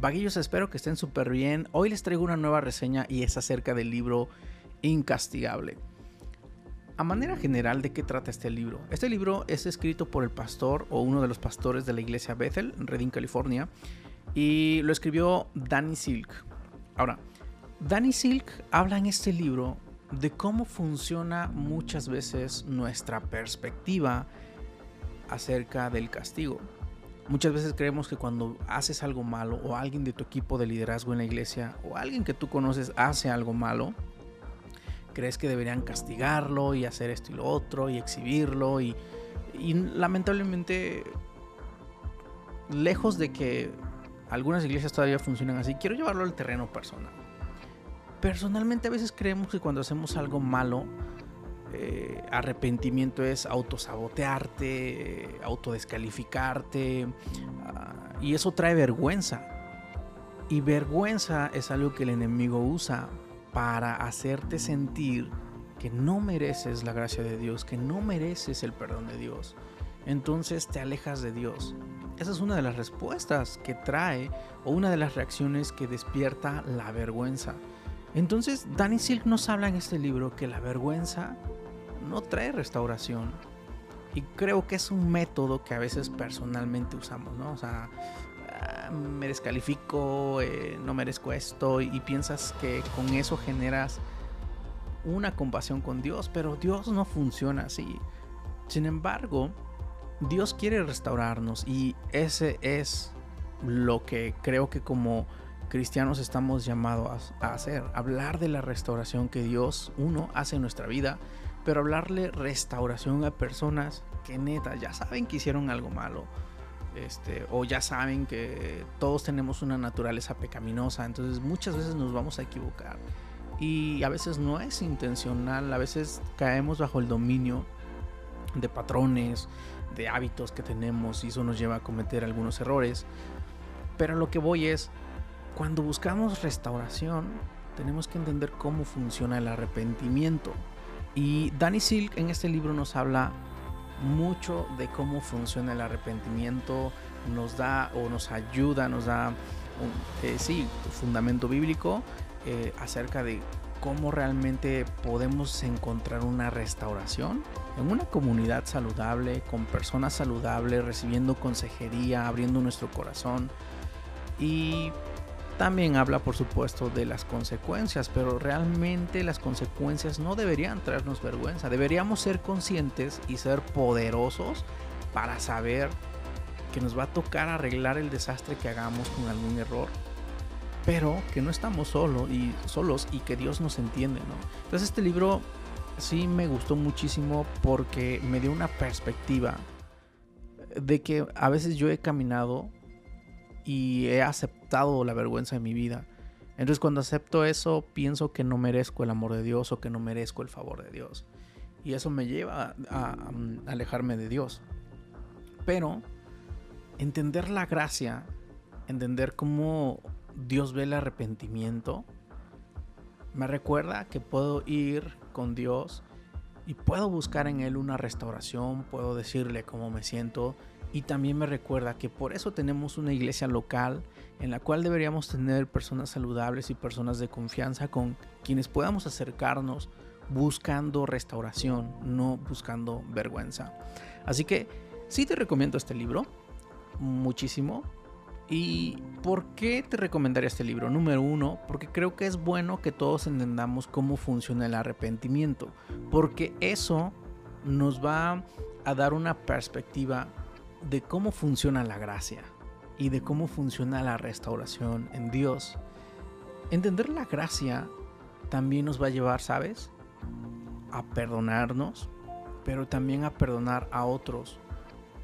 Vaguillos, espero que estén súper bien. Hoy les traigo una nueva reseña y es acerca del libro Incastigable. A manera general, ¿de qué trata este libro? Este libro es escrito por el pastor o uno de los pastores de la iglesia Bethel en Redding, California, y lo escribió Danny Silk. Ahora, Danny Silk habla en este libro de cómo funciona muchas veces nuestra perspectiva acerca del castigo. Muchas veces creemos que cuando haces algo malo o alguien de tu equipo de liderazgo en la iglesia o alguien que tú conoces hace algo malo, crees que deberían castigarlo y hacer esto y lo otro y exhibirlo y, y lamentablemente lejos de que algunas iglesias todavía funcionan así, quiero llevarlo al terreno personal. Personalmente a veces creemos que cuando hacemos algo malo, eh, arrepentimiento es autosabotearte, autodescalificarte, uh, y eso trae vergüenza. Y vergüenza es algo que el enemigo usa para hacerte sentir que no mereces la gracia de Dios, que no mereces el perdón de Dios. Entonces te alejas de Dios. Esa es una de las respuestas que trae o una de las reacciones que despierta la vergüenza. Entonces Danny Silk nos habla en este libro que la vergüenza no trae restauración. Y creo que es un método que a veces personalmente usamos, ¿no? O sea, ah, me descalifico, eh, no merezco esto y piensas que con eso generas una compasión con Dios, pero Dios no funciona así. Sin embargo, Dios quiere restaurarnos y ese es lo que creo que como cristianos estamos llamados a hacer, hablar de la restauración que Dios, uno, hace en nuestra vida pero hablarle restauración a personas que neta ya saben que hicieron algo malo. Este, o ya saben que todos tenemos una naturaleza pecaminosa, entonces muchas veces nos vamos a equivocar. Y a veces no es intencional, a veces caemos bajo el dominio de patrones, de hábitos que tenemos y eso nos lleva a cometer algunos errores. Pero lo que voy es, cuando buscamos restauración, tenemos que entender cómo funciona el arrepentimiento. Y Danny Silk en este libro nos habla mucho de cómo funciona el arrepentimiento, nos da o nos ayuda, nos da un eh, sí, fundamento bíblico eh, acerca de cómo realmente podemos encontrar una restauración en una comunidad saludable, con personas saludables, recibiendo consejería, abriendo nuestro corazón. Y también habla, por supuesto, de las consecuencias, pero realmente las consecuencias no deberían traernos vergüenza. Deberíamos ser conscientes y ser poderosos para saber que nos va a tocar arreglar el desastre que hagamos con algún error, pero que no estamos solos y solos y que Dios nos entiende, ¿no? Entonces este libro sí me gustó muchísimo porque me dio una perspectiva de que a veces yo he caminado y he aceptado la vergüenza de mi vida. Entonces cuando acepto eso, pienso que no merezco el amor de Dios o que no merezco el favor de Dios. Y eso me lleva a, alejarme de Dios. Pero entender la gracia, entender cómo Dios ve el arrepentimiento, me recuerda que puedo ir con Dios y puedo buscar en Él una restauración, puedo decirle cómo me siento y también me recuerda que por eso tenemos una iglesia local en la cual deberíamos tener personas saludables y personas de confianza con quienes podamos acercarnos buscando restauración, no buscando vergüenza. Así que sí te recomiendo este libro muchísimo. ¿Y por qué te recomendaría este libro? Número uno, porque creo que es bueno que todos entendamos cómo funciona el arrepentimiento, porque eso nos va a dar una perspectiva de cómo funciona la gracia y de cómo funciona la restauración en Dios. Entender la gracia también nos va a llevar, ¿sabes? A perdonarnos, pero también a perdonar a otros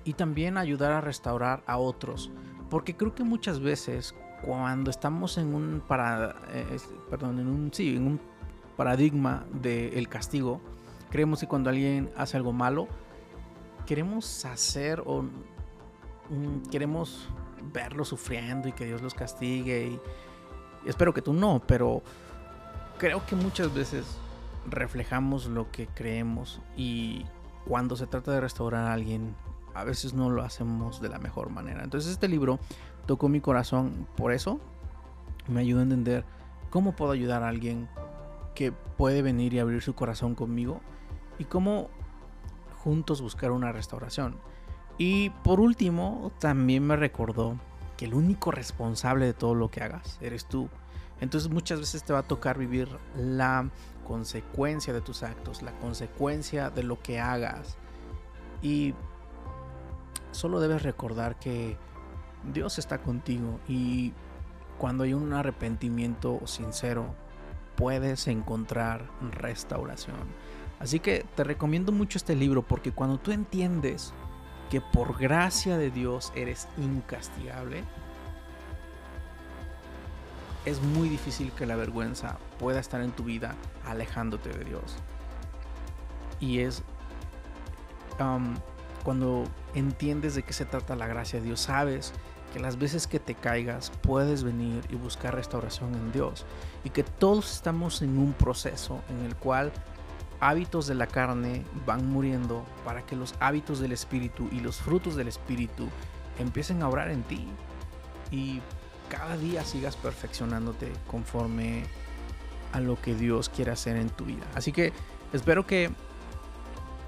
y también a ayudar a restaurar a otros. Porque creo que muchas veces cuando estamos en un, para, eh, perdón, en un, sí, en un paradigma del castigo, creemos que cuando alguien hace algo malo, queremos hacer o mm, queremos verlo sufriendo y que Dios los castigue. Y, espero que tú no, pero creo que muchas veces reflejamos lo que creemos y cuando se trata de restaurar a alguien, a veces no lo hacemos de la mejor manera. Entonces este libro tocó mi corazón por eso. Me ayudó a entender cómo puedo ayudar a alguien que puede venir y abrir su corazón conmigo y cómo juntos buscar una restauración. Y por último, también me recordó que el único responsable de todo lo que hagas eres tú. Entonces muchas veces te va a tocar vivir la consecuencia de tus actos, la consecuencia de lo que hagas. Y solo debes recordar que Dios está contigo y cuando hay un arrepentimiento sincero, puedes encontrar restauración. Así que te recomiendo mucho este libro porque cuando tú entiendes que por gracia de Dios eres incastigable, es muy difícil que la vergüenza pueda estar en tu vida alejándote de Dios. Y es cuando entiendes de qué se trata la gracia de Dios, sabes que las veces que te caigas puedes venir y buscar restauración en Dios. Y que todos estamos en un proceso en el cual hábitos de la carne van muriendo para que los hábitos del Espíritu y los frutos del Espíritu empiecen a obrar en ti. Y cada día sigas perfeccionándote conforme a lo que Dios quiere hacer en tu vida. Así que espero que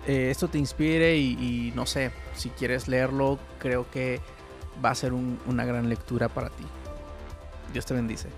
eh, esto te inspire y, no sé, si quieres leerlo, creo que va a ser una gran lectura para ti. Dios te bendice.